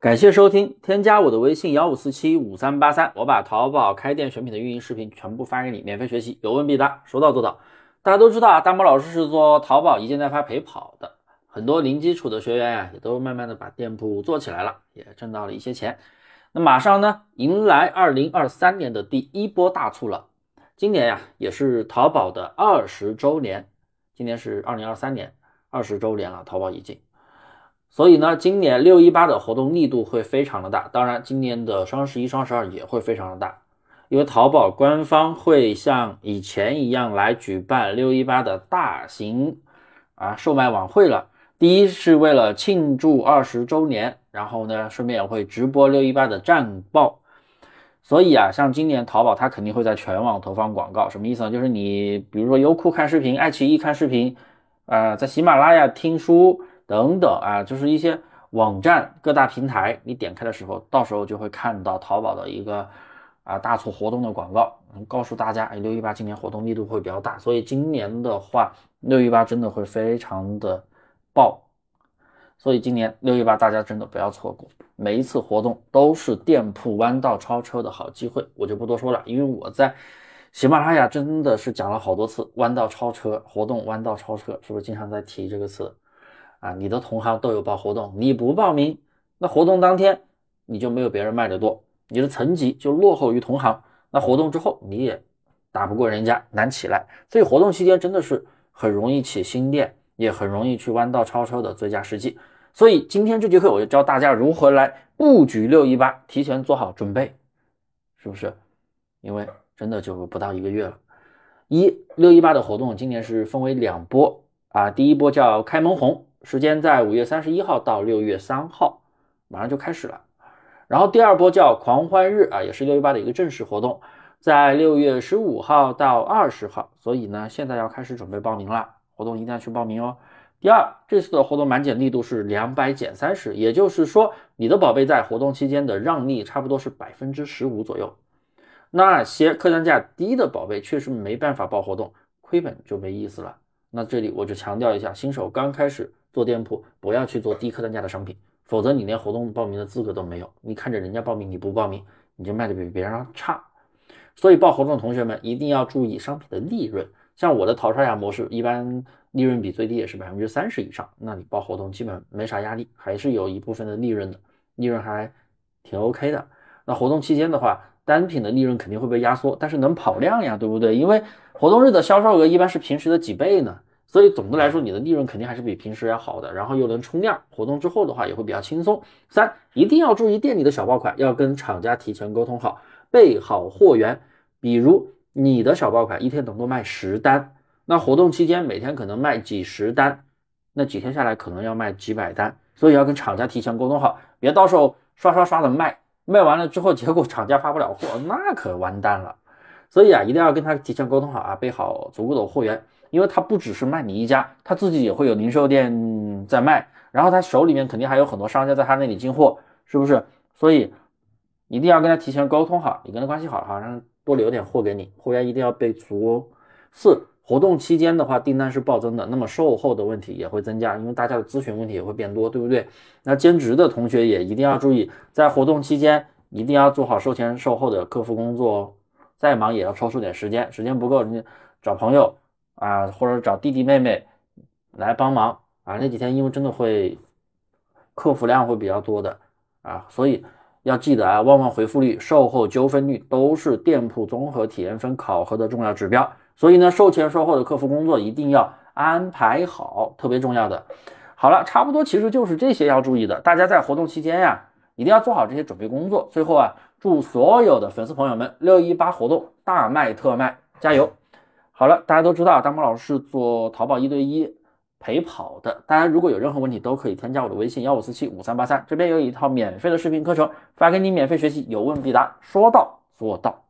感谢收听，添加我的微信幺五四七五三八三，我把淘宝开店选品的运营视频全部发给你，免费学习，有问必答，说到做到。大家都知道啊，大魔老师是做淘宝一件代发陪跑的，很多零基础的学员呀，也都慢慢的把店铺做起来了，也挣到了一些钱。那马上呢，迎来二零二三年的第一波大促了。今年呀，也是淘宝的二十周年，今年是二零二三年二十周年了，淘宝已经。所以呢，今年六一八的活动力度会非常的大，当然，今年的双十一、双十二也会非常的大，因为淘宝官方会像以前一样来举办六一八的大型啊售卖晚会了。第一是为了庆祝二十周年，然后呢，顺便也会直播六一八的战报。所以啊，像今年淘宝它肯定会在全网投放广告，什么意思呢？就是你比如说优酷看视频、爱奇艺看视频，啊，在喜马拉雅听书。等等啊，就是一些网站各大平台，你点开的时候，到时候就会看到淘宝的一个啊大促活动的广告，告诉大家，哎，六一八今年活动力度会比较大，所以今年的话，六一八真的会非常的爆，所以今年六一八大家真的不要错过，每一次活动都是店铺弯道超车的好机会，我就不多说了，因为我在喜马拉雅真的是讲了好多次弯道超车活动，弯道超车是不是经常在提这个词？啊，你的同行都有报活动，你不报名，那活动当天你就没有别人卖的多，你的层级就落后于同行。那活动之后你也打不过人家，难起来。所以活动期间真的是很容易起新店，也很容易去弯道超车的最佳时机。所以今天这节课我就教大家如何来布局六一八，提前做好准备，是不是？因为真的就不到一个月了。一六一八的活动今年是分为两波啊，第一波叫开门红。时间在五月三十一号到六月三号，马上就开始了。然后第二波叫狂欢日啊，也是六一八的一个正式活动，在六月十五号到二十号。所以呢，现在要开始准备报名了，活动一定要去报名哦。第二，这次的活动满减力度是两百减三十，也就是说，你的宝贝在活动期间的让利差不多是百分之十五左右。那些客单价低的宝贝确实没办法报活动，亏本就没意思了。那这里我就强调一下，新手刚开始。做店铺不要去做低客单价的商品，否则你连活动报名的资格都没有。你看着人家报名，你不报名，你就卖的比别人差。所以报活动的同学们一定要注意商品的利润。像我的淘刷牙模式，一般利润比最低也是百分之三十以上，那你报活动基本没啥压力，还是有一部分的利润的，利润还挺 OK 的。那活动期间的话，单品的利润肯定会被压缩，但是能跑量呀，对不对？因为活动日的销售额一般是平时的几倍呢。所以总的来说，你的利润肯定还是比平时要好的，然后又能冲量，活动之后的话也会比较轻松。三，一定要注意店里的小爆款，要跟厂家提前沟通好，备好货源。比如你的小爆款一天能够卖十单，那活动期间每天可能卖几十单，那几天下来可能要卖几百单，所以要跟厂家提前沟通好，别到时候刷刷刷的卖，卖完了之后结果厂家发不了货，那可完蛋了。所以啊，一定要跟他提前沟通好啊，备好足够的货源。因为他不只是卖你一家，他自己也会有零售店在卖，然后他手里面肯定还有很多商家在他那里进货，是不是？所以一定要跟他提前沟通好，你跟他关系好，好让多留点货给你，货源一定要备足哦。四活动期间的话，订单是暴增的，那么售后的问题也会增加，因为大家的咨询问题也会变多，对不对？那兼职的同学也一定要注意，在活动期间一定要做好售前售后的客服工作哦，再忙也要抽出点时间，时间不够你找朋友。啊，或者找弟弟妹妹来帮忙啊！那几天因为真的会客服量会比较多的啊，所以要记得啊，旺旺回复率、售后纠纷率都是店铺综合体验分考核的重要指标。所以呢，售前售后的客服工作一定要安排好，特别重要的。好了，差不多其实就是这些要注意的。大家在活动期间呀，一定要做好这些准备工作。最后啊，祝所有的粉丝朋友们六一八活动大卖特卖，加油！好了，大家都知道大猫老师是做淘宝一对一陪跑的。大家如果有任何问题，都可以添加我的微信幺五四七五三八三，这边有一套免费的视频课程发给你，免费学习，有问必答，说到做到。